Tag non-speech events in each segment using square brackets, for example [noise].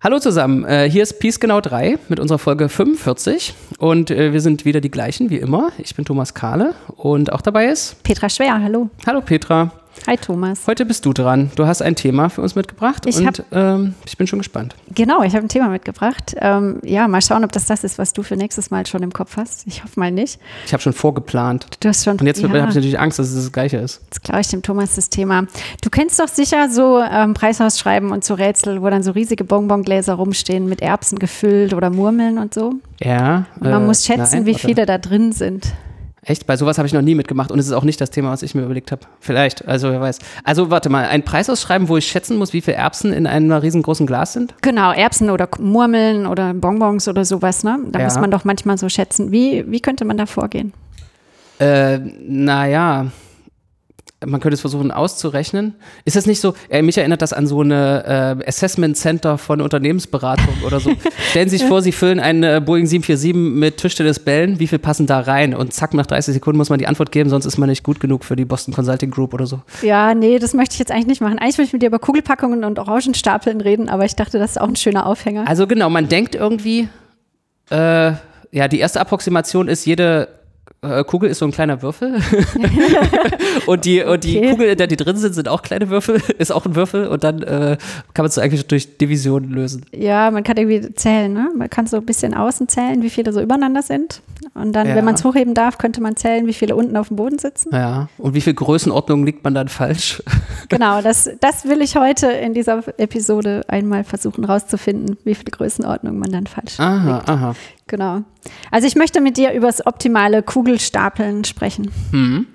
Hallo zusammen, äh, hier ist Peace Genau 3 mit unserer Folge 45 und äh, wir sind wieder die gleichen wie immer. Ich bin Thomas Kahle und auch dabei ist Petra Schwer, hallo. Hallo Petra. Hi Thomas. Heute bist du dran. Du hast ein Thema für uns mitgebracht Ich und hab- ähm, ich bin schon gespannt. Genau, ich habe ein Thema mitgebracht. Ähm, ja, mal schauen, ob das das ist, was du für nächstes Mal schon im Kopf hast. Ich hoffe mal nicht. Ich habe schon vorgeplant Du hast schon. und jetzt ja, habe ich natürlich Angst, dass es das gleiche ist. jetzt klaue ich dem Thomas das Thema. Du kennst doch sicher so ähm, Preishausschreiben und so Rätsel, wo dann so riesige Bonbongläser rumstehen mit Erbsen gefüllt oder Murmeln und so. Ja. Und man äh, muss schätzen, nein, wie viele da drin sind. Echt? Bei sowas habe ich noch nie mitgemacht und es ist auch nicht das Thema, was ich mir überlegt habe. Vielleicht, also wer weiß. Also warte mal, ein Preis ausschreiben, wo ich schätzen muss, wie viele Erbsen in einem riesengroßen Glas sind? Genau, Erbsen oder Murmeln oder Bonbons oder sowas, ne? Da Ja. muss man doch manchmal so schätzen. Wie, wie könnte man da vorgehen? Äh, naja, man könnte es versuchen auszurechnen. Ist das nicht so, äh, mich erinnert das an so eine äh, Assessment Center von Unternehmensberatung oder so. [laughs] Stellen Sie sich vor, Sie füllen einen äh, Boeing 747 mit Tischtennisbällen, wie viel passen da rein? Und zack, nach 30 Sekunden muss man die Antwort geben, sonst ist man nicht gut genug für die Boston Consulting Group oder so. Ja, nee, das möchte ich jetzt eigentlich nicht machen. Eigentlich möchte ich mit dir über Kugelpackungen und Orangenstapeln reden, aber ich dachte, das ist auch ein schöner Aufhänger. Also genau, man denkt irgendwie, äh, ja, die erste Approximation ist, jede äh, Kugel ist so ein kleiner Würfel. [laughs] und die, und die Okay. Kugeln, in der die drin sind, sind auch kleine Würfel, [laughs] ist auch ein Würfel. Und dann äh, kann man es so eigentlich durch Division lösen. Ja, man kann irgendwie zählen, ne? Man kann so ein bisschen außen zählen, wie viele so übereinander sind. Und dann, Ja. wenn man es hochheben darf, könnte man zählen, wie viele unten auf dem Boden sitzen. Ja. Und wie viel Größenordnung liegt man dann falsch? [laughs] Genau, das, das will ich heute in dieser Episode einmal versuchen rauszufinden, wie viel Größenordnung man dann falsch Aha, liegt. aha. Genau. Also ich möchte mit dir über das optimale Kugelstapeln sprechen. Hm.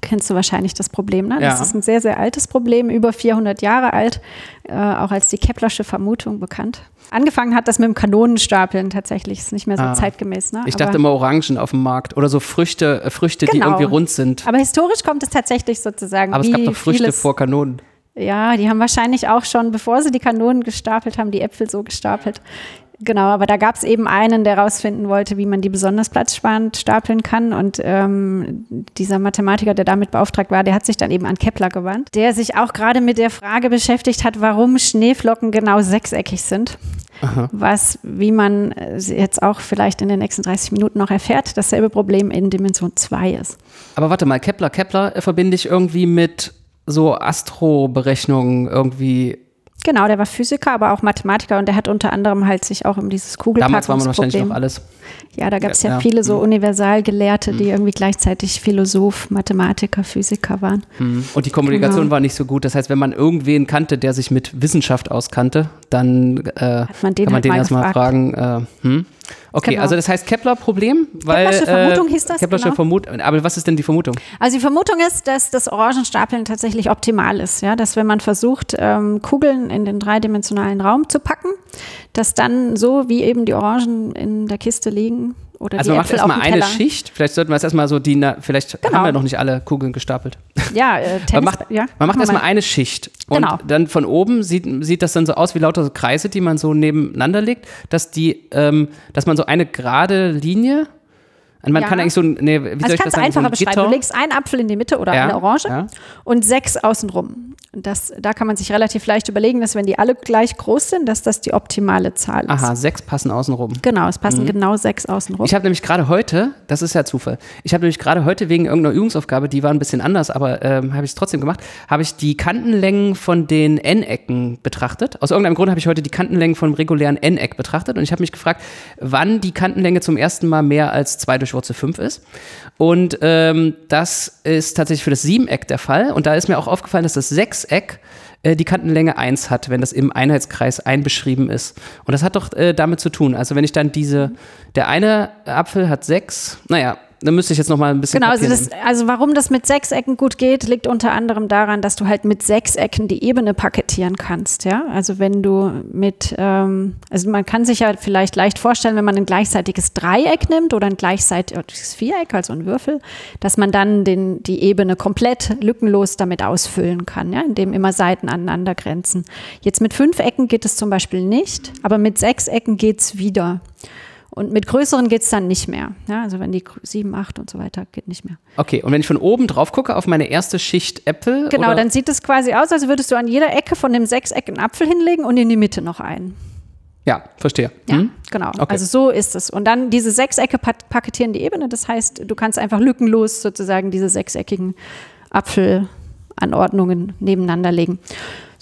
Kennst du wahrscheinlich das Problem, ne? Das Ja. ist ein sehr, sehr altes Problem, über 400 Jahre alt, äh, auch als die Keplersche Vermutung bekannt. Angefangen hat das mit dem Kanonenstapeln tatsächlich, ist nicht mehr so Ah. zeitgemäß. Ne? Ich dachte immer Orangen auf dem Markt oder so Früchte, äh, Früchte die Genau. irgendwie rund sind. aber historisch kommt es tatsächlich sozusagen Aber es gab doch Früchte vieles, vor Kanonen. Ja, die haben wahrscheinlich auch schon, bevor sie die Kanonen gestapelt haben, die Äpfel so gestapelt. Genau, aber da gab es eben einen, der rausfinden wollte, wie man die besonders platzsparend stapeln kann. Und ähm, dieser Mathematiker, der damit beauftragt war, der hat sich dann eben an Kepler gewandt, der sich auch gerade mit der Frage beschäftigt hat, warum Schneeflocken genau sechseckig sind. Was, wie man äh, jetzt auch vielleicht in den nächsten 30 Minuten noch erfährt, dasselbe Problem in Dimension 2 ist. Aber warte mal, Kepler, Kepler äh, verbinde ich irgendwie mit so Astroberechnungen irgendwie. Genau, der war Physiker, aber auch Mathematiker und der hat unter anderem halt sich auch um dieses Damals war man wahrscheinlich Kugelpackungsproblem noch alles. Ja, da gab es ja, Ja, Mhm. viele so Universalgelehrte, die irgendwie gleichzeitig Philosoph, Mathematiker, Physiker waren. Und die Kommunikation Genau. war nicht so gut. Das heißt, wenn man irgendwen kannte, der sich mit Wissenschaft auskannte, dann äh, man kann man halt den mal erstmal fragen. Äh, hm? Okay, Genau. also das heißt Kepler-Problem, weil Keplersche Vermutung hieß das, Keplersche genau. Vermutung. Aber was ist denn die Vermutung? Also die Vermutung ist, dass das Orangenstapeln tatsächlich optimal ist. Ja? Dass wenn man versucht, ähm, Kugeln in den dreidimensionalen Raum zu packen, dass dann so wie eben die Orangen in der Kiste liegen oder Also die man macht erstmal eine Teller. Schicht. Vielleicht sollten wir es erstmal so die, na, vielleicht Genau. haben wir noch nicht alle Kugeln gestapelt. Ja, [laughs] äh, Tennis, Man macht, ja, man macht erstmal mal. eine Schicht. Und Genau. dann von oben sieht, sieht das dann so aus wie lauter so Kreise, die man so nebeneinander legt, dass die, ähm, dass man so eine gerade Linie, man Ja. kann eigentlich so, ein- nee, wie soll Also ich das sagen, so einfacher ein beschreiben. Gitter. Du legst einen Apfel in die Mitte oder Ja, eine Orange ja. und sechs außenrum. Und das, da kann man sich relativ leicht überlegen, dass wenn die alle gleich groß sind, dass das die optimale Zahl ist. Aha, sechs passen außenrum. Genau, es passen genau sechs außenrum. Ich habe nämlich gerade heute, das ist ja Zufall, ich habe nämlich gerade heute wegen irgendeiner Übungsaufgabe, die war ein bisschen anders, aber ähm, habe ich es trotzdem gemacht, habe ich die Kantenlängen von den N-Ecken betrachtet. Aus irgendeinem Grund habe ich heute die Kantenlängen vom regulären N-Eck betrachtet und ich habe mich gefragt, wann die Kantenlänge zum ersten Mal mehr als 2 durch Wurzel 5 ist. Und ähm, das ist tatsächlich für das Siebeneck der Fall. Und da ist mir auch aufgefallen, dass das Sechseck äh, die Kantenlänge 1 hat, wenn das im Einheitskreis einbeschrieben ist. Und das hat doch äh, damit zu tun. Also wenn ich dann diese, der eine Apfel hat 6, naja, dann müsste ich jetzt noch mal ein bisschen Genau, also, das, also warum das mit Sechsecken gut geht, liegt unter anderem daran, dass du halt mit Sechsecken die Ebene paketieren kannst. Ja, also wenn du mit, ähm, also man kann sich ja vielleicht leicht vorstellen, wenn man ein gleichseitiges Dreieck nimmt oder ein gleichseitiges Viereck, also ein Würfel, dass man dann den, die Ebene komplett lückenlos damit ausfüllen kann, ja, indem immer Seiten aneinander grenzen. Jetzt mit fünf Ecken geht es zum Beispiel nicht, aber mit sechs Ecken geht es wieder. Und mit größeren geht es dann nicht mehr. Ja, also wenn die gr- sieben, acht und so weiter geht nicht mehr. Okay, und wenn ich von oben drauf gucke auf meine erste Schicht Äpfel. Genau, oder, dann sieht es quasi aus, als würdest du an jeder Ecke von dem Sechseck einen Apfel hinlegen und in die Mitte noch einen. Ja, verstehe. Ja, Hm? genau. Okay. Also so ist es. Und dann diese Sechsecke paketieren die Ebene. Das heißt, du kannst einfach lückenlos sozusagen diese sechseckigen Apfelanordnungen nebeneinander legen.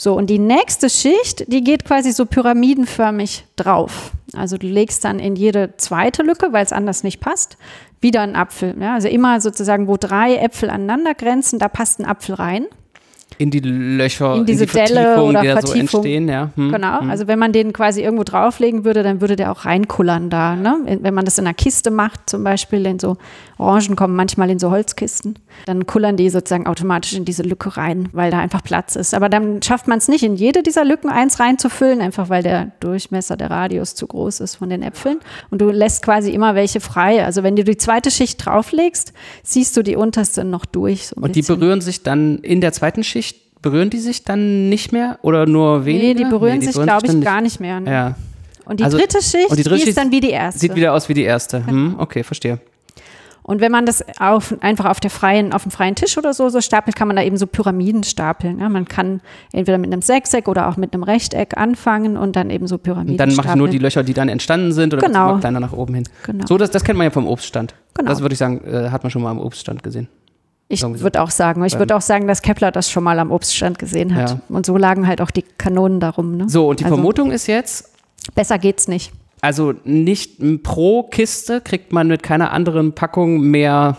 So, und die nächste Schicht, die geht quasi so pyramidenförmig drauf. Also du legst dann in jede zweite Lücke, weil es anders nicht passt, wieder einen Apfel. Ja, also immer sozusagen, wo drei Äpfel aneinander grenzen, da passt ein Apfel rein. In die Löcher, In diese die Delle oder die da so Vertiefung. entstehen, ja. Hm. Genau, also wenn man den quasi irgendwo drauflegen würde, dann würde der auch reinkullern da. Ne? Wenn man das in einer Kiste macht, zum Beispiel in so Orangen kommen manchmal in so Holzkisten, dann kullern die sozusagen automatisch in diese Lücke rein, weil da einfach Platz ist. Aber dann schafft man es nicht, in jede dieser Lücken eins reinzufüllen, einfach weil der Durchmesser, der Radius zu groß ist von den Äpfeln. Und du lässt quasi immer welche frei. Also wenn du die zweite Schicht drauflegst, siehst du die unterste noch durch. So Und die bisschen. berühren sich dann in der zweiten Schicht, berühren die sich dann nicht mehr oder nur weniger? Nee, die berühren sich, glaube ich, gar nicht mehr. ne? Ja, Und die Also- dritte Schicht, und die dritte die Schicht ist dann wie die erste. sieht wieder aus wie die erste. Hm, okay, verstehe. Und wenn man das auf, einfach auf, der freien, auf dem freien Tisch oder so, so stapelt, kann man da eben so Pyramiden stapeln. Ja? Man kann entweder mit einem Sechseck oder auch mit einem Rechteck anfangen und dann eben so Pyramiden Und dann mache ich nur die Löcher, die dann entstanden sind oder Genau. kleiner nach oben hin. Genau. So, das, das kennt man ja vom Obststand. Genau. Das würde ich sagen, äh, hat man schon mal am Obststand gesehen. Ich würde auch sagen, ich würde auch sagen, dass Kepler das schon mal am Obststand gesehen hat. Ja. Und so lagen halt auch die Kanonen darum. Ne? So, und die Also- Vermutung ist jetzt, Besser geht's nicht. also nicht pro Kiste kriegt man mit keiner anderen Packung mehr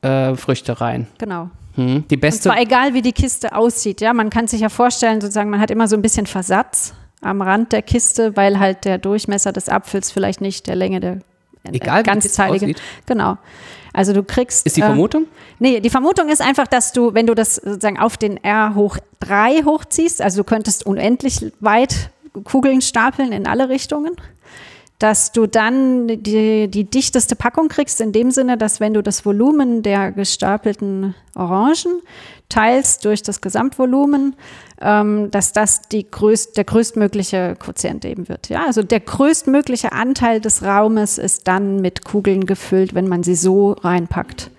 äh, Früchte rein. Genau. Hm. Die Und beste. zwar egal, wie die Kiste aussieht. Ja, man kann sich ja vorstellen, sozusagen, man hat immer so ein bisschen Versatz am Rand der Kiste, weil halt der Durchmesser des Apfels vielleicht nicht der Länge der äh, Egal, aussieht? Genau. Also du kriegst. Ist die äh, Vermutung? Nee, die Vermutung ist einfach, dass du, wenn du das sozusagen auf den R hoch 3 hochziehst, also du könntest unendlich weit Kugeln stapeln in alle Richtungen, dass du dann die, die dichteste Packung kriegst, in dem Sinne, dass wenn du das Volumen der gestapelten Orangen teilst durch das Gesamtvolumen, ähm, dass das die größt, der größtmögliche Quotient eben wird. Ja, also der größtmögliche Anteil des Raumes ist dann mit Kugeln gefüllt, wenn man sie so reinpackt.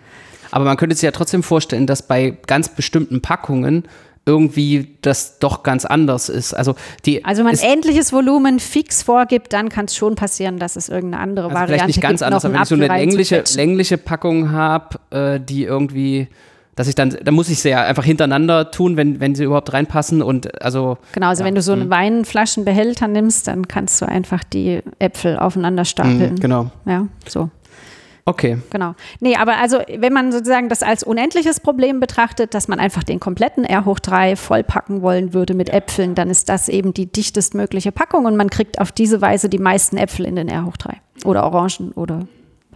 Aber man könnte sich ja trotzdem vorstellen, dass bei ganz bestimmten Packungen irgendwie das doch ganz anders ist. Also die Also wenn man ist, ähnliches Volumen fix vorgibt, dann kann es schon passieren, dass es irgendeine andere also Variante vielleicht nicht ganz gibt, anders, aber wenn ich so eine längliche, längliche Packung habe, äh, die irgendwie, dass ich dann, dann muss ich sie ja einfach hintereinander tun, wenn, wenn sie überhaupt reinpassen und also Genau, also wenn du so Mhm. einen Weinflaschenbehälter nimmst, dann kannst du einfach die Äpfel aufeinander stapeln. mh, genau. Ja, so. Okay. Genau. Nee, aber also, wenn man sozusagen das als unendliches Problem betrachtet, dass man einfach den kompletten R hoch 3 vollpacken wollen würde mit Äpfeln, dann ist das eben die dichtestmögliche Packung und man kriegt auf diese Weise die meisten Äpfel in den R hoch 3. Oder Orangen oder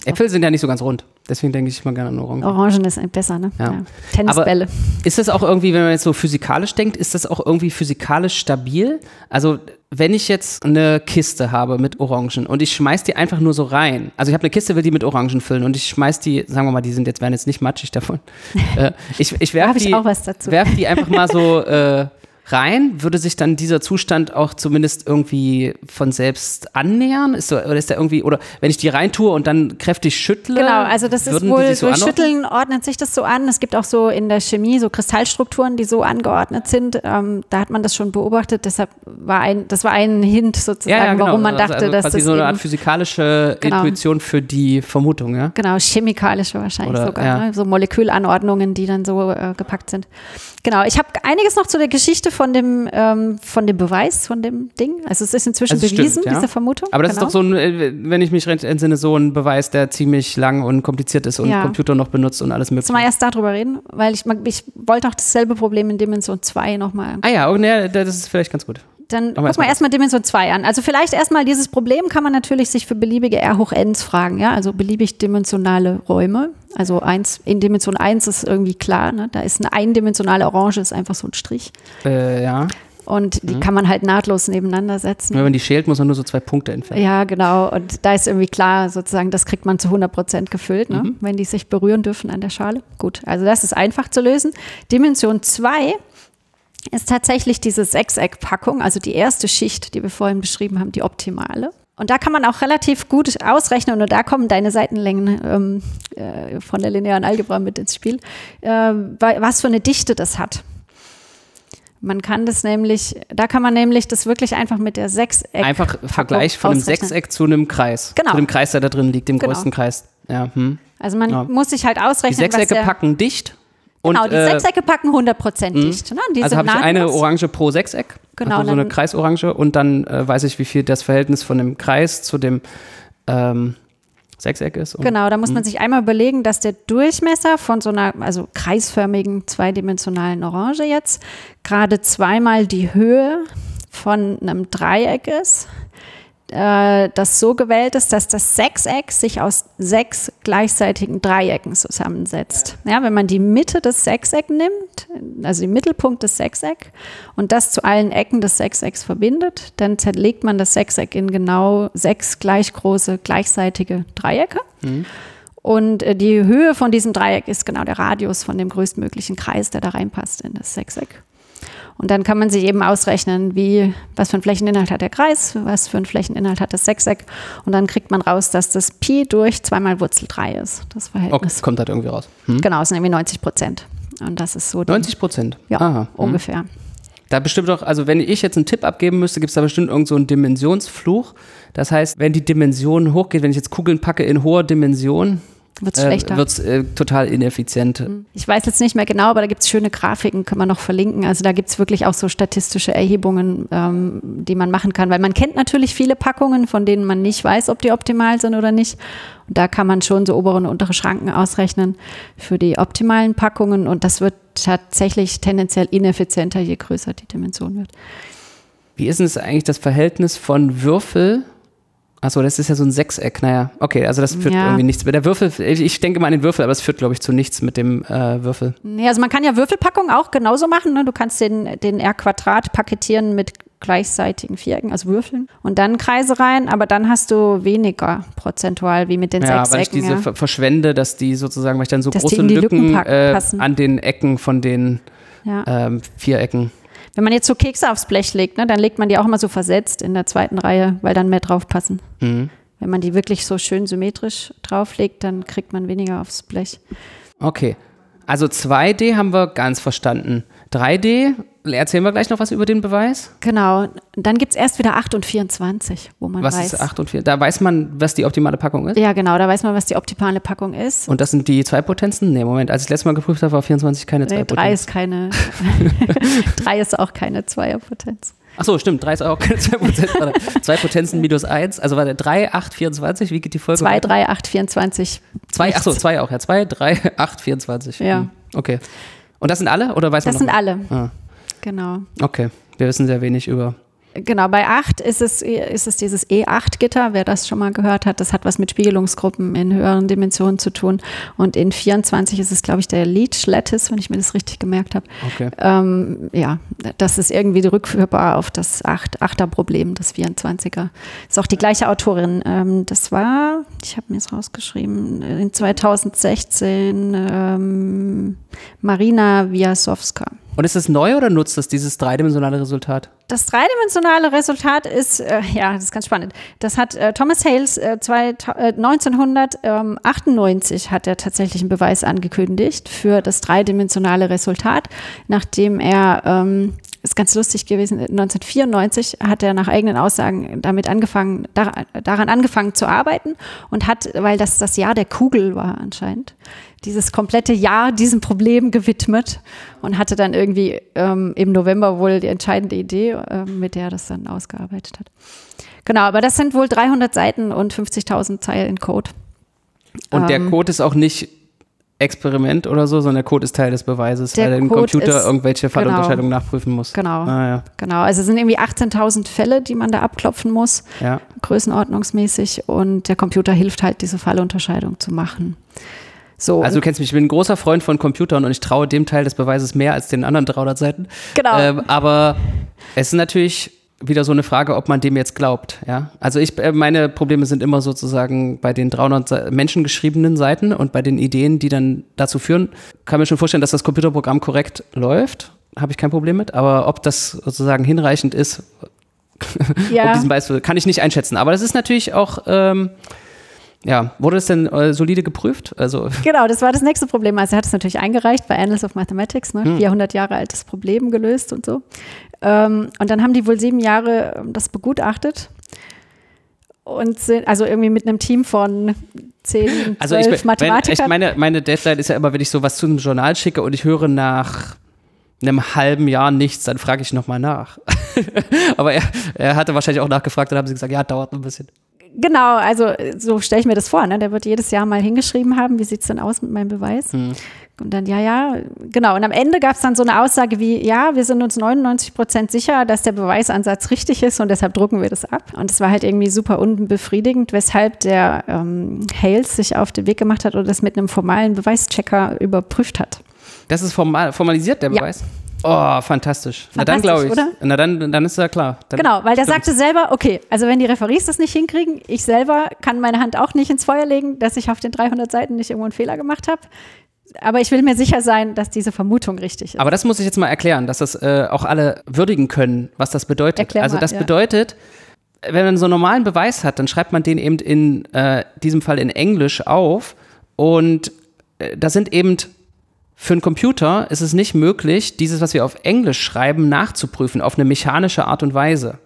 Äpfel sind ja nicht so ganz rund. Deswegen denke ich immer gerne an Orangen. Orangen ist besser, ne? Ja. Tennisbälle. Ist das auch irgendwie, wenn man jetzt so physikalisch denkt, ist das auch irgendwie physikalisch stabil? Also, wenn ich jetzt eine Kiste habe mit Orangen und ich schmeiß die einfach nur so rein, also ich habe eine Kiste, will die mit Orangen füllen und ich schmeiß die, sagen wir mal, die sind jetzt, werden jetzt nicht matschig davon. [laughs] äh, ich ich werfe ich die, auch was dazu. werf die einfach mal so äh, rein, würde sich dann dieser Zustand auch zumindest irgendwie von selbst annähern? Ist so, oder ist der irgendwie, oder wenn ich die reintue und dann kräftig schüttle? Genau, also das ist wohl so durch? Schütteln ordnet sich das so an. Es gibt auch so in der Chemie so Kristallstrukturen, die so angeordnet sind. Ähm, da hat man das schon beobachtet. Deshalb war ein, das war ein Hint sozusagen, warum man dachte, also, also dass das so eine Art physikalische Genau. Intuition für die Vermutung, ja? Genau, chemikalische wahrscheinlich Oder, sogar. ja. Ne? So Molekülanordnungen, die dann so äh, gepackt sind. Genau, ich habe einiges noch zu der Geschichte von dem, ähm, von dem Beweis, von dem Ding. Also es ist inzwischen Also es bewiesen, stimmt, ja. diese Vermutung. Aber das genau. ist doch so ein, äh, wenn ich mich recht entsinne, so ein Beweis, der ziemlich lang und kompliziert ist und Ja. Computer noch benutzt und alles mögliche. Sollen wir erst darüber reden? Weil ich, ich wollte auch dasselbe Problem in Dimension 2 nochmal Ah ja, oh, ne, das ist vielleicht ganz gut. Dann Aber guck mal erstmal Dimension 2 an. Also vielleicht erstmal dieses Problem kann man natürlich sich für beliebige R hoch Ns fragen, ja, also beliebig dimensionale Räume. Also eins, in Dimension 1 ist irgendwie klar, ne? da ist eine eindimensionale Orange, ist einfach so ein Strich. Äh, ja. Und die Mhm. kann man halt nahtlos nebeneinander setzen. Wenn man die schält, muss man nur so zwei Punkte entfernen. Ja, genau. Und da ist irgendwie klar, sozusagen, das kriegt man zu 100 Prozent gefüllt, ne? Mhm. wenn die sich berühren dürfen an der Schale. Gut, also das ist einfach zu lösen. Dimension 2 ist tatsächlich diese Sechseckpackung, also die erste Schicht, die wir vorhin beschrieben haben, die optimale. Und da kann man auch relativ gut ausrechnen, und da kommen deine Seitenlängen ähm, äh, von der linearen Algebra mit ins Spiel, äh, wa- was für eine Dichte das hat. Man kann das nämlich, da kann man nämlich das wirklich einfach mit der Sechseck. Einfach Vergleich von einem. Sechseck zu einem Kreis. Genau. Zu dem Kreis, der da drin liegt, dem Genau. größten Kreis. Ja, hm. Also man Ja. muss sich halt Die ausrechnen, was Sechsecke packen dicht. Und, Genau, die äh, Sechsecke packen 100% dicht. Ne? Also habe ich eine. Orange pro Sechseck. Genau, Also so eine Kreisorange. Und dann äh, weiß ich, wie viel das Verhältnis von dem Kreis zu dem ähm, Sechseck ist. Und Genau, da muss man sich einmal überlegen, dass der Durchmesser von so einer, also kreisförmigen, zweidimensionalen Orange jetzt, gerade zweimal die Höhe von einem Dreieck ist, äh, das so gewählt ist, dass das Sechseck sich aus sechs gleichseitigen Dreiecken zusammensetzt. Ja, wenn man die Mitte des Sechsecks nimmt, also den Mittelpunkt des Sechseck und das zu allen Ecken des Sechsecks verbindet, dann zerlegt man das Sechseck in genau sechs gleich große gleichseitige Dreiecke. Und äh, die Höhe von diesem Dreieck ist genau der Radius von dem größtmöglichen Kreis, der da reinpasst in das Sechseck. Und dann kann man sich eben ausrechnen, wie, was für einen Flächeninhalt hat der Kreis, was für einen Flächeninhalt hat das Sechseck. Und dann kriegt man raus, dass das Pi durch zweimal Wurzel 3 ist, das Okay, Verhältnis. kommt halt irgendwie raus. Hm? Genau, es sind irgendwie 90 Prozent. Und das ist so die, 90 Prozent. ja, Aha. hm. ungefähr. Da bestimmt auch, also wenn ich jetzt einen Tipp abgeben müsste, gibt es da bestimmt irgend so einen Dimensionsfluch. Das heißt, wenn die Dimension hochgeht, wenn ich jetzt Kugeln packe in hoher Dimension, Wird es äh, schlechter. wird es äh, total ineffizient. Ich weiß jetzt nicht mehr genau, aber da gibt es schöne Grafiken, können wir noch verlinken. Also da gibt es wirklich auch so statistische Erhebungen, ähm, die man machen kann, weil man kennt natürlich viele Packungen, von denen man nicht weiß, ob die optimal sind oder nicht. Und da kann man schon so obere und untere Schranken ausrechnen für die optimalen Packungen und das wird tatsächlich tendenziell ineffizienter, je größer die Dimension wird. Wie ist denn das eigentlich das Verhältnis von Würfel? Achso, das ist ja so ein Sechseck. Naja, okay, also das führt Ja. irgendwie nichts. Der Würfel, ich denke mal an den Würfel, aber es führt, glaube ich, zu nichts mit dem äh, Würfel. Nee, also man kann ja Würfelpackungen auch genauso machen. Ne? Du kannst den, den R-Quadrat paketieren mit gleichseitigen Vierecken, also Würfeln, und dann Kreise rein, aber dann hast du weniger prozentual wie mit den Ja, weil ich diese Ja. ver verschwende, dass die sozusagen, weil ich dann so Dass große Lücken, Lücken äh, an den Ecken von den Ja. ähm, Vierecken. Wenn man jetzt so Kekse aufs Blech legt, ne, dann legt man die auch immer so versetzt in der zweiten Reihe, weil dann mehr drauf passen. Mhm. Wenn man die wirklich so schön symmetrisch drauflegt, dann kriegt man weniger aufs Blech. Okay. Also 2D haben wir ganz verstanden. 3D, erzählen wir gleich noch was über den Beweis? Genau. Dann gibt es erst wieder 8 und 24, wo man Was weiß. ist 8 und 4? Da weiß man, was die optimale Packung ist. Ja, genau, da weiß man, was die optimale Packung ist. Und das sind die zwei Potenzen? Nee, Moment. Als ich das letzte Mal geprüft habe, war 24 keine Nee, drei Potenzen. ist keine, [laughs] [laughs] drei ist auch keine Zweierpotenz. Achso, stimmt. 3 ist auch keine zwei Potenzen. Warte. zwei Potenzen minus 1. Also warte, 3, 8, 24. Wie geht die Folge? 2, weiter? 3, 8, 24. Zwei, achso, 2 auch. Ja, 2, 3, 8, 24. Ja. Hm, Okay. Und das sind alle? Oder weiß Das man sind noch? alle. Ah. Genau. Okay. Wir wissen sehr wenig über. Genau, bei 8 ist es, ist es dieses E8-Gitter, wer das schon mal gehört hat, das hat was mit Spiegelungsgruppen in höheren Dimensionen zu tun. Und in 24 ist es, glaube ich, der Leech Lattice, wenn ich mir das richtig gemerkt habe. Okay. Ähm, ja, das ist irgendwie rückführbar auf das 8, 8er-Problem, das 24er. Ist auch die gleiche Autorin. Ähm, das war, ich habe mir es rausgeschrieben, in 2016 ähm, Marina Wiasowska. Und ist das neu oder nutzt das dieses dreidimensionale Resultat? Das dreidimensionale Resultat ist, äh, ja, das ist ganz spannend. Das hat äh, Thomas Hales äh, zwei, äh, 1998 hat er tatsächlich einen Beweis angekündigt für das dreidimensionale Resultat, nachdem er ähm, ist ganz lustig gewesen. 1994 hat er nach eigenen Aussagen damit angefangen, dar daran angefangen zu arbeiten und hat, weil das das Jahr der Kugel war anscheinend, dieses komplette Jahr diesem Problem gewidmet und hatte dann irgendwie ähm, im November wohl die entscheidende Idee, äh, mit der er das dann ausgearbeitet hat. Genau, aber das sind wohl 300 Seiten und 50.000 Zeilen Code. Und der Ähm, Code ist auch nicht Experiment oder so, sondern der Code ist Teil des Beweises, Der weil der Computer ist- irgendwelche Fallunterscheidungen nachprüfen muss. Genau. Ah, ja. Genau, also es sind irgendwie 18.000 Fälle, die man da abklopfen muss, ja. größenordnungsmäßig und der Computer hilft halt, diese Fallunterscheidung zu machen. So, Also du kennst mich, ich bin ein großer Freund von Computern und ich traue dem Teil des Beweises mehr als den anderen 300 Seiten. Genau. Ähm, aber es ist natürlich wieder so eine Frage, ob man dem jetzt glaubt. Ja? Also ich, äh, meine Probleme sind immer sozusagen bei den 300 Se- menschengeschriebenen Seiten und bei den Ideen, die dann dazu führen. Kann mir schon vorstellen, dass das Computerprogramm korrekt läuft. Habe ich kein Problem mit. Aber ob das sozusagen hinreichend ist, [laughs] ja, um diesen Beispiel, kann ich nicht einschätzen. Aber das ist natürlich auch, ähm, Ja, wurde es denn äh, solide geprüft? Also [laughs] genau, das war das nächste Problem. Also er hat es natürlich eingereicht bei Annals of Mathematics, ne? Hm. 400 Jahre altes Problem gelöst und so. Ähm, und dann haben die wohl sieben Jahre ähm, das begutachtet und sind also irgendwie mit einem Team von zehn, also ich, Mathematikern. Wenn, meine, meine Deadline ist ja immer, wenn ich sowas zu einem Journal schicke und ich höre nach einem halben Jahr nichts, dann frage ich nochmal nach. [laughs] Aber er, er hatte wahrscheinlich auch nachgefragt, dann haben sie gesagt, ja, dauert ein bisschen. Genau, also so stelle ich mir das vor. Ne? Der wird jedes Jahr mal hingeschrieben haben, wie sieht es denn aus mit meinem Beweis? Hm. Und dann, ja, ja, genau. Und am Ende gab es dann so eine Aussage wie, ja, wir sind uns 99 Prozent sicher, dass der Beweisansatz richtig ist und deshalb drucken wir das ab. Und es war halt irgendwie super unbefriedigend, weshalb der ähm, Hales sich auf den Weg gemacht hat und das mit einem formalen Beweischecker überprüft hat. Das ist formal, formalisiert, der Beweis? Ja. Oh, fantastisch. Na dann glaube ich. Oder? Na dann, dann ist ja klar. Dann genau, weil der stimmt's. sagte selber, okay, also wenn die Referees das nicht hinkriegen, ich selber kann meine Hand auch nicht ins Feuer legen, dass ich auf den 300 Seiten nicht irgendwo einen Fehler gemacht habe aber ich will mir sicher sein, dass diese Vermutung richtig ist. Aber das muss ich jetzt mal erklären, dass das äh, auch alle würdigen können, was das bedeutet. Erklär also das ja. bedeutet, wenn man so einen normalen Beweis hat, dann schreibt man den eben in äh, diesem Fall in Englisch auf und äh, da sind eben für einen Computer ist es nicht möglich, dieses, was wir auf Englisch schreiben, nachzuprüfen auf eine mechanische Art und Weise.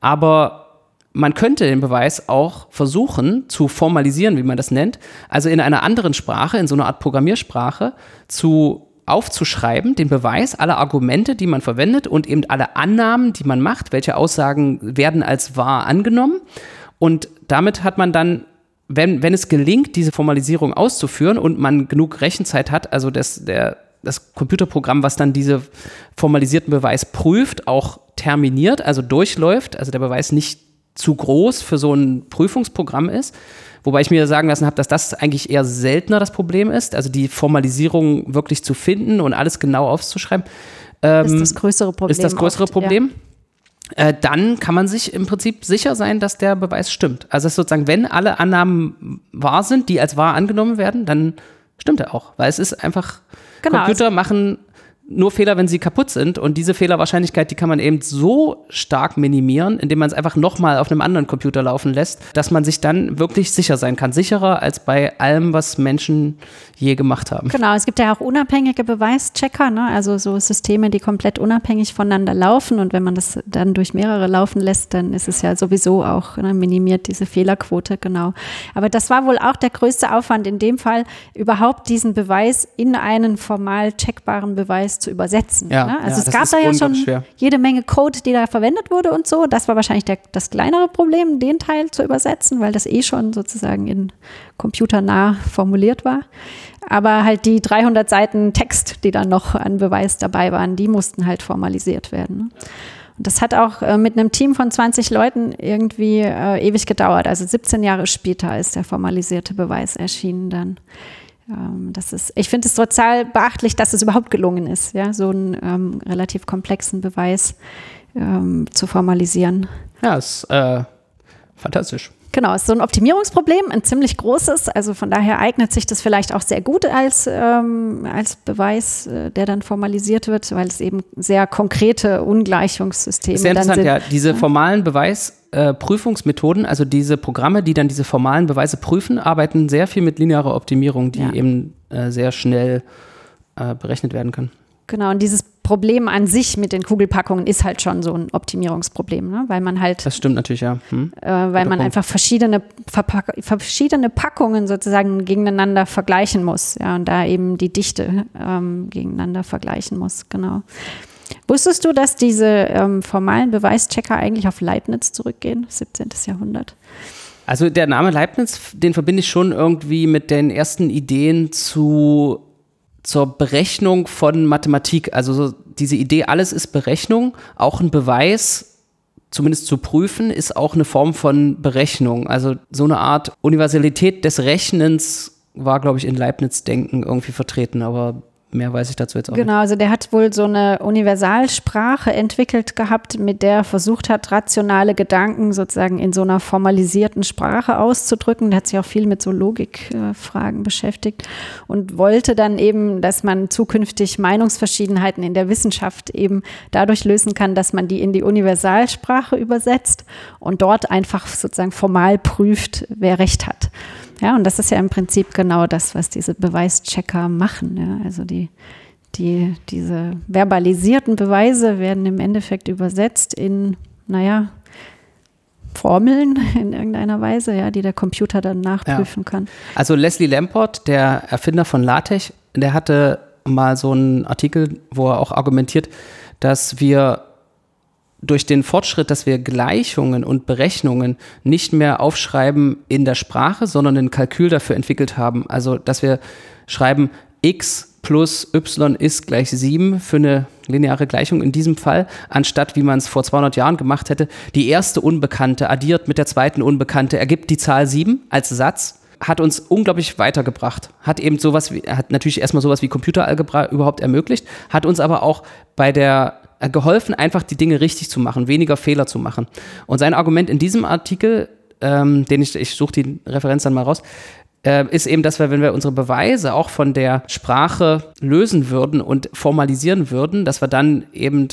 Aber man könnte den Beweis auch versuchen zu formalisieren, wie man das nennt, also in einer anderen Sprache, in so einer Art Programmiersprache, zu aufzuschreiben, den Beweis, alle Argumente, die man verwendet und eben alle Annahmen, die man macht, welche Aussagen werden als wahr angenommen. Und damit hat man dann, wenn, wenn es gelingt, diese Formalisierung auszuführen und man genug Rechenzeit hat, also das, der, das Computerprogramm, was dann diese formalisierten Beweis prüft, auch terminiert, also durchläuft, also der Beweis nicht zu groß für so ein Prüfungsprogramm ist. Wobei ich mir sagen lassen habe, dass das eigentlich eher seltener das Problem ist, also die Formalisierung wirklich zu finden und alles genau aufzuschreiben. Ähm, ist das größere Problem. Ist das größere oft, Problem. Ja. Äh, dann kann man sich im Prinzip sicher sein, dass der Beweis stimmt. Also sozusagen, wenn alle Annahmen wahr sind, die als wahr angenommen werden, dann stimmt er auch. Weil es ist einfach, genau, Computer also machen nur Fehler, wenn sie kaputt sind. Und diese Fehlerwahrscheinlichkeit, die kann man eben so stark minimieren, indem man es einfach nochmal auf einem anderen Computer laufen lässt, dass man sich dann wirklich sicher sein kann. Sicherer als bei allem, was Menschen je gemacht haben. Genau, es gibt ja auch unabhängige Beweischecker, ne? also so Systeme, die komplett unabhängig voneinander laufen. Und wenn man das dann durch mehrere laufen lässt, dann ist es ja sowieso auch ne, minimiert diese Fehlerquote, genau. Aber das war wohl auch der größte Aufwand in dem Fall, überhaupt diesen Beweis in einen formal checkbaren Beweis zu übersetzen. Ja, ne? Also ja, es gab da ja schon schwer. jede Menge Code, die da verwendet wurde und so. Das war wahrscheinlich der, das kleinere Problem, den Teil zu übersetzen, weil das eh schon sozusagen in computernah formuliert war. Aber halt die 300 Seiten Text, die dann noch an Beweis dabei waren, die mussten halt formalisiert werden. Ne? Und das hat auch äh, mit einem Team von 20 Leuten irgendwie äh, ewig gedauert. Also 17 Jahre später ist der formalisierte Beweis erschienen dann. Ähm, das ist, ich finde es total beachtlich, dass es überhaupt gelungen ist, ja, so einen ähm, relativ komplexen Beweis ähm, zu formalisieren. Ja, ist äh, fantastisch. Genau, ist so ein Optimierungsproblem, ein ziemlich großes. Also von daher eignet sich das vielleicht auch sehr gut als, ähm, als Beweis, äh, der dann formalisiert wird, weil es eben sehr konkrete Ungleichungssysteme sehr interessant, sind. ja. Diese formalen Beweisprüfungsmethoden, äh, also diese Programme, die dann diese formalen Beweise prüfen, arbeiten sehr viel mit linearer Optimierung, die ja. eben äh, sehr schnell äh, berechnet werden kann. Genau, und dieses Problem an sich mit den Kugelpackungen ist halt schon so ein Optimierungsproblem, ne? weil man halt. Das stimmt natürlich, ja. Hm. Äh, weil man einfach verschiedene, verschiedene Packungen sozusagen gegeneinander vergleichen muss, ja, und da eben die Dichte ähm, gegeneinander vergleichen muss, genau. Wusstest du, dass diese ähm, formalen Beweischecker eigentlich auf Leibniz zurückgehen, 17. Jahrhundert? Also der Name Leibniz, den verbinde ich schon irgendwie mit den ersten Ideen zu zur Berechnung von Mathematik. Also so diese Idee, alles ist Berechnung, auch ein Beweis, zumindest zu prüfen, ist auch eine Form von Berechnung. Also so eine Art Universalität des Rechnens war, glaube ich, in Leibniz-Denken irgendwie vertreten, aber Mehr weiß ich dazu jetzt auch genau, nicht. Genau, also der hat wohl so eine Universalsprache entwickelt gehabt, mit der er versucht hat, rationale Gedanken sozusagen in so einer formalisierten Sprache auszudrücken. Der hat sich auch viel mit so Logikfragen beschäftigt und wollte dann eben, dass man zukünftig Meinungsverschiedenheiten in der Wissenschaft eben dadurch lösen kann, dass man die in die Universalsprache übersetzt und dort einfach sozusagen formal prüft, wer recht hat. Ja, und das ist ja im Prinzip genau das, was diese Beweischecker machen. Ja? Also die, die, diese verbalisierten Beweise werden im Endeffekt übersetzt in, naja, Formeln [laughs] in irgendeiner Weise, ja, die der Computer dann nachprüfen ja. kann. Also Leslie Lamport, der Erfinder von LaTeX, der hatte mal so einen Artikel, wo er auch argumentiert, dass wir durch den Fortschritt, dass wir Gleichungen und Berechnungen nicht mehr aufschreiben in der Sprache, sondern ein Kalkül dafür entwickelt haben. Also, dass wir schreiben, x plus y ist gleich 7 für eine lineare Gleichung in diesem Fall, anstatt wie man es vor 200 Jahren gemacht hätte, die erste Unbekannte addiert mit der zweiten Unbekannte, ergibt die Zahl 7 als Satz hat uns unglaublich weitergebracht. Hat eben sowas wie, hat natürlich erstmal sowas wie Computeralgebra überhaupt ermöglicht, hat uns aber auch bei der geholfen, einfach die Dinge richtig zu machen, weniger Fehler zu machen. Und sein Argument in diesem Artikel, ähm, den ich, ich suche die Referenz dann mal raus, äh, ist eben, dass wir, wenn wir unsere Beweise auch von der Sprache lösen würden und formalisieren würden, dass wir dann eben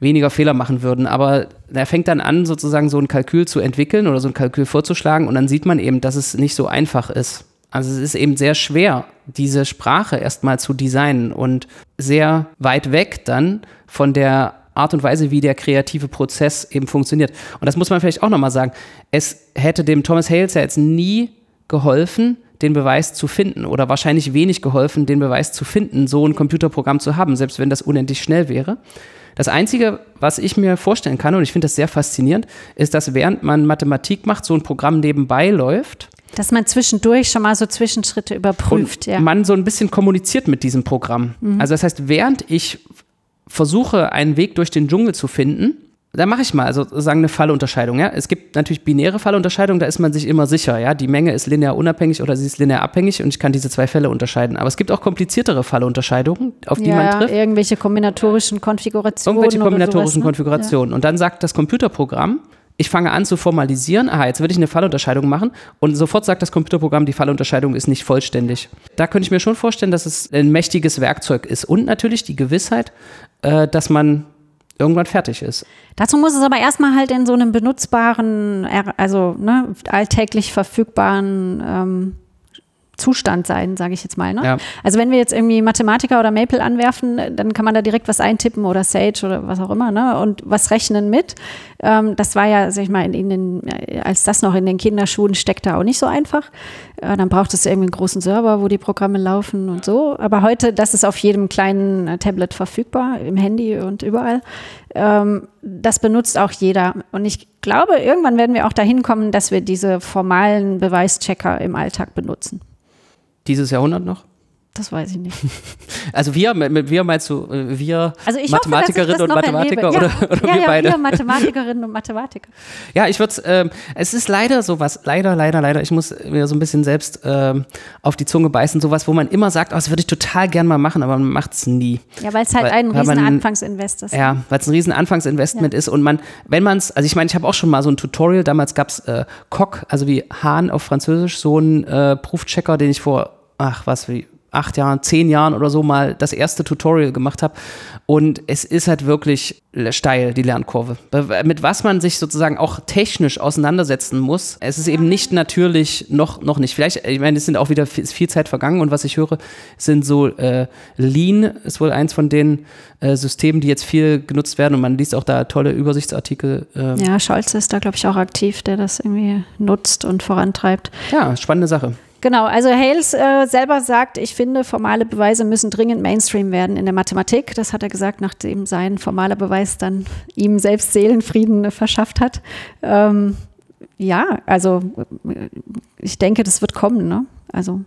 weniger Fehler machen würden. Aber er fängt dann an, sozusagen so ein Kalkül zu entwickeln oder so ein Kalkül vorzuschlagen und dann sieht man eben, dass es nicht so einfach ist. Also es ist eben sehr schwer, diese Sprache erstmal zu designen und sehr weit weg dann von der Art und Weise, wie der kreative Prozess eben funktioniert. Und das muss man vielleicht auch nochmal sagen. Es hätte dem Thomas Hales ja jetzt nie geholfen, den Beweis zu finden oder wahrscheinlich wenig geholfen, den Beweis zu finden, so ein Computerprogramm zu haben, selbst wenn das unendlich schnell wäre. Das Einzige, was ich mir vorstellen kann, und ich finde das sehr faszinierend, ist, dass während man Mathematik macht, so ein Programm nebenbei läuft dass man zwischendurch schon mal so Zwischenschritte überprüft. Und ja. man so ein bisschen kommuniziert mit diesem Programm. Mhm. Also das heißt, während ich versuche, einen Weg durch den Dschungel zu finden, da mache ich mal, also sagen eine Fallunterscheidung. Ja? Es gibt natürlich binäre Fallunterscheidungen, da ist man sich immer sicher. Ja? Die Menge ist linear unabhängig oder sie ist linear abhängig und ich kann diese zwei Fälle unterscheiden. Aber es gibt auch kompliziertere Fallunterscheidungen, auf die ja, man trifft. Irgendwelche kombinatorischen Konfigurationen. Irgendwelche kombinatorischen sowas, ne? Konfigurationen. Und dann sagt das Computerprogramm, ich fange an zu formalisieren, aha, jetzt würde ich eine Fallunterscheidung machen und sofort sagt das Computerprogramm, die Fallunterscheidung ist nicht vollständig. Da könnte ich mir schon vorstellen, dass es ein mächtiges Werkzeug ist und natürlich die Gewissheit, äh, dass man irgendwann fertig ist. Dazu muss es aber erstmal halt in so einem benutzbaren, also ne, alltäglich verfügbaren ähm, Zustand sein, sage ich jetzt mal. Ne? Ja. Also wenn wir jetzt irgendwie Mathematiker oder Maple anwerfen, dann kann man da direkt was eintippen oder Sage oder was auch immer ne? und was rechnen mit. Ähm, das war ja, sag ich mal, in, in den, als das noch in den Kinderschuhen steckt, da auch nicht so einfach. Äh, dann braucht es irgendwie einen großen Server, wo die Programme laufen und so. Aber heute, das ist auf jedem kleinen äh, Tablet verfügbar, im Handy und überall. Ähm, das benutzt auch jeder. Und ich glaube, irgendwann werden wir auch dahin kommen, dass wir diese formalen Beweischecker im Alltag benutzen. Dieses Jahrhundert noch? Das weiß ich nicht. [laughs] Also wir, wir meinst du, äh, wir also Mathematikerinnen und Mathematiker ja, oder, oder ja, wir ja, beide? Wir Mathematikerinnen und Mathematiker. Ja, ich würde es, ähm, es ist leider sowas, leider, leider, leider, ich muss mir so ein bisschen selbst ähm, auf die Zunge beißen, sowas, wo man immer sagt, oh, das würde ich total gern mal machen, aber man macht es nie. Ja, weil es halt weil, ein riesen Anfangsinvest ist. Ja, weil es ein riesen Anfangsinvestment ja. ist und man, wenn man es, also ich meine, ich habe auch schon mal so ein Tutorial, damals gab es äh, Coq, also wie Hahn auf Französisch, so ein äh, Prüfchecker, den ich vor ach was, wie acht Jahren, zehn Jahren oder so mal das erste Tutorial gemacht habe. Und es ist halt wirklich steil, die Lernkurve. Mit was man sich sozusagen auch technisch auseinandersetzen muss. Es ist eben nicht natürlich, noch, noch nicht. Vielleicht, ich meine, es sind auch wieder viel, Zeit vergangen und was ich höre, sind so äh, Lean ist wohl eins von den äh, Systemen, die jetzt viel genutzt werden und man liest auch da tolle Übersichtsartikel. Äh. Ja, Scholz ist da, glaube ich, auch aktiv, der das irgendwie nutzt und vorantreibt. Ja, spannende Sache. Genau, also Hales äh, selber sagt, ich finde, formale Beweise müssen dringend Mainstream werden in der Mathematik. Das hat er gesagt, nachdem sein formaler Beweis dann ihm selbst Seelenfrieden verschafft hat. Ähm, ja, also ich denke, das wird kommen. Ne? Also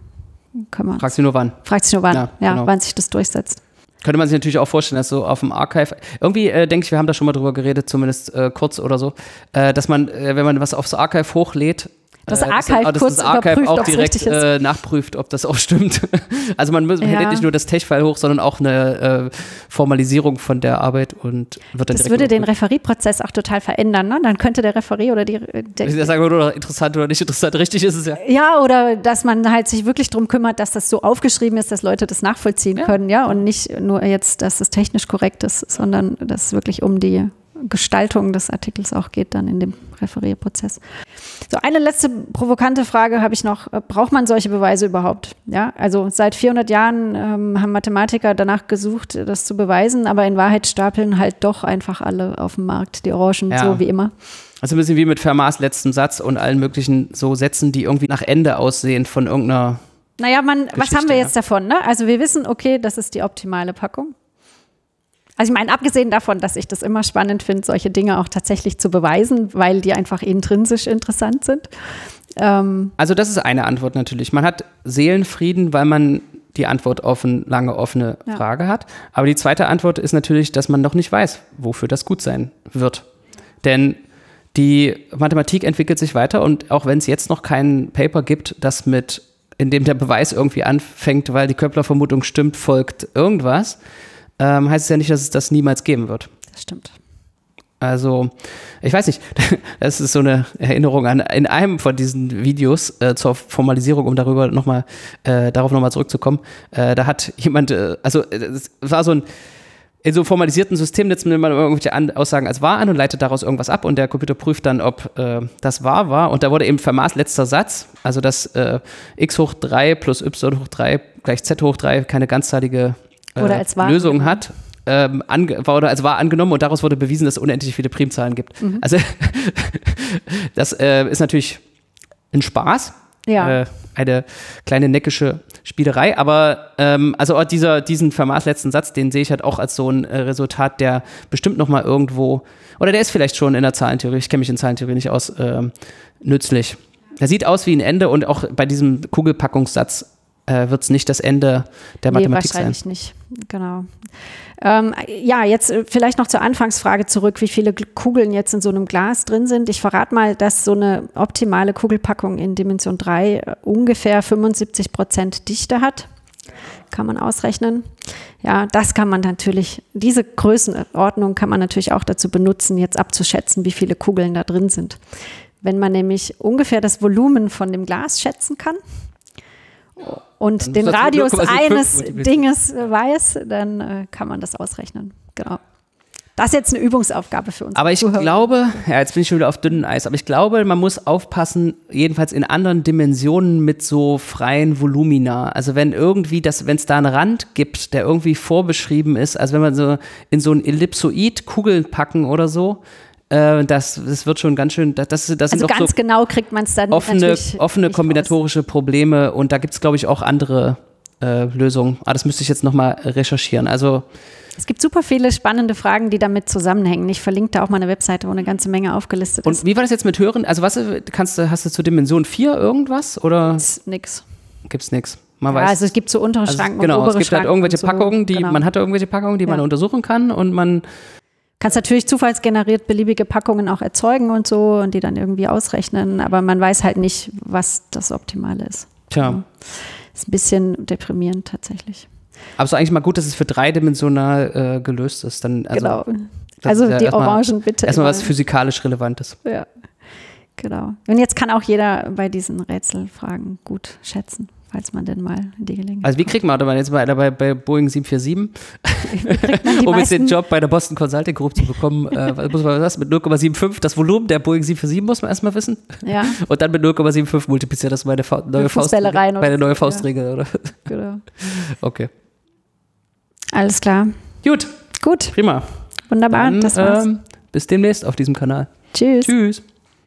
können wir. Fragt sich nur wann. Fragt sich nur wann, ja, ja genau. wann sich das durchsetzt. Könnte man sich natürlich auch vorstellen, dass so auf dem Archive, irgendwie äh, denke ich, wir haben da schon mal drüber geredet, zumindest äh, kurz oder so, äh, dass man, äh, wenn man was aufs Archive hochlädt, das äh, Archive äh, das, kurz das Archive auch direkt äh, nachprüft, ob das auch stimmt. [laughs] also man ja. lädt nicht nur das Tech-File hoch, sondern auch eine äh, Formalisierung von der Arbeit und wird dann Das würde den Referieprozess auch total verändern. Ne? Dann könnte der Referie oder die. Der, ich sage nur interessant oder nicht interessant. Richtig ist es ja. Ja, oder dass man halt sich wirklich darum kümmert, dass das so aufgeschrieben ist, dass Leute das nachvollziehen ja. können, ja, und nicht nur jetzt, dass es technisch korrekt ist, sondern dass es wirklich um die Gestaltung des Artikels auch geht, dann in dem Referierprozess. So, eine letzte provokante Frage habe ich noch. Braucht man solche Beweise überhaupt? Ja, also seit 400 Jahren ähm, haben Mathematiker danach gesucht, das zu beweisen, aber in Wahrheit stapeln halt doch einfach alle auf dem Markt, die Orangen, ja. so wie immer. Also ein bisschen wie mit Fermats letzten Satz und allen möglichen so Sätzen, die irgendwie nach Ende aussehen von irgendeiner. Naja, man, was haben wir jetzt davon? Ne? Also wir wissen, okay, das ist die optimale Packung. Also ich meine, abgesehen davon, dass ich das immer spannend finde, solche Dinge auch tatsächlich zu beweisen, weil die einfach intrinsisch interessant sind. Ähm also das ist eine Antwort natürlich. Man hat Seelenfrieden, weil man die Antwort auf eine lange offene ja. Frage hat. Aber die zweite Antwort ist natürlich, dass man noch nicht weiß, wofür das gut sein wird. Denn die Mathematik entwickelt sich weiter und auch wenn es jetzt noch kein Paper gibt, das mit, in dem der Beweis irgendwie anfängt, weil die Köppler-Vermutung stimmt, folgt irgendwas, ähm, heißt es ja nicht, dass es das niemals geben wird. Das stimmt. Also, ich weiß nicht, [laughs] das ist so eine Erinnerung an in einem von diesen Videos äh, zur Formalisierung, um darüber noch mal, äh, darauf nochmal zurückzukommen. Äh, da hat jemand, äh, also es war so ein in so formalisierten System nimmt man irgendwelche Aussagen als wahr an und leitet daraus irgendwas ab und der Computer prüft dann, ob äh, das wahr war. Und da wurde eben vermaßt letzter Satz, also dass äh, x hoch 3 plus y hoch 3 gleich z hoch 3 keine ganzzahlige äh, Lösung hat, ähm, wurde als wahr angenommen und daraus wurde bewiesen, dass es unendlich viele Primzahlen gibt. Mhm. Also [laughs] das äh, ist natürlich ein Spaß. Ja. Äh, eine kleine neckische Spielerei, aber ähm, also auch dieser, diesen vermaßletzten Satz, den sehe ich halt auch als so ein äh, Resultat, der bestimmt nochmal irgendwo, oder der ist vielleicht schon in der Zahlentheorie, ich kenne mich in Zahlentheorie nicht aus, äh, nützlich. Der sieht aus wie ein Ende und auch bei diesem Kugelpackungssatz äh, wird es nicht das Ende der nee, Mathematik wahrscheinlich sein. nicht, genau. Ähm, ja, jetzt äh, vielleicht noch zur Anfangsfrage zurück, wie viele Kugeln jetzt in so einem Glas drin sind. Ich verrate mal, dass so eine optimale Kugelpackung in Dimension 3 äh, ungefähr 75 Prozent Dichte hat. Kann man ausrechnen. Ja, das kann man natürlich, diese Größenordnung kann man natürlich auch dazu benutzen, jetzt abzuschätzen, wie viele Kugeln da drin sind. Wenn man nämlich ungefähr das Volumen von dem Glas schätzen kann, und den Radius eines Dinges weiß, dann äh, kann man das ausrechnen. Genau. Das ist jetzt eine Übungsaufgabe für uns. Aber ich Zuhörer. glaube, ja, jetzt bin ich schon wieder auf dünnem Eis, aber ich glaube, man muss aufpassen, jedenfalls in anderen Dimensionen mit so freien Volumina. Also wenn irgendwie das, wenn es da einen Rand gibt, der irgendwie vorbeschrieben ist, also wenn man so in so ein Ellipsoid Kugeln packen oder so, äh, das, das wird schon ganz schön, das, das sind also ganz so genau kriegt man es dann offene, offene kombinatorische raus. Probleme und da gibt es, glaube ich, auch andere äh, Lösungen. Aber das müsste ich jetzt nochmal recherchieren. Also es gibt super viele spannende Fragen, die damit zusammenhängen. Ich verlinke da auch mal eine Webseite, wo eine ganze Menge aufgelistet ist. Und wie war das jetzt mit Hören? Also was kannst du, hast du zur Dimension 4 irgendwas? Oder? Nix. Gibt's nix. Man ja, weiß. Also es gibt so untere also Schranken genau, und obere es gibt halt irgendwelche so, Packungen, die genau. man hatte irgendwelche Packungen, die ja. man untersuchen kann und man Kannst natürlich zufallsgeneriert beliebige Packungen auch erzeugen und so und die dann irgendwie ausrechnen, aber man weiß halt nicht, was das Optimale ist. Tja. Ja. Ist ein bisschen deprimierend tatsächlich. Aber es ist eigentlich mal gut, dass es für dreidimensional äh, gelöst ist. Dann, also, genau. Also ja die Orangen bitte. Erstmal was physikalisch Relevantes. Ja. Genau. Und jetzt kann auch jeder bei diesen Rätselfragen gut schätzen falls man denn mal die Gelegenheit Also wie kriegt man, man jetzt bei, bei, bei Boeing 747, um jetzt den Job bei der Boston Consulting Group zu bekommen, äh, muss man was mit 0,75, das Volumen der Boeing 747 muss man erstmal wissen. Ja. Und dann mit 0,75 multipliziert das meine Fa neue Faustregel. Meine neue Faustregel, ja. oder? [laughs] Genau. Okay. Alles klar. Gut. Gut. Prima. Wunderbar, dann, das war's. Ähm, bis demnächst auf diesem Kanal. Tschüss. Tschüss.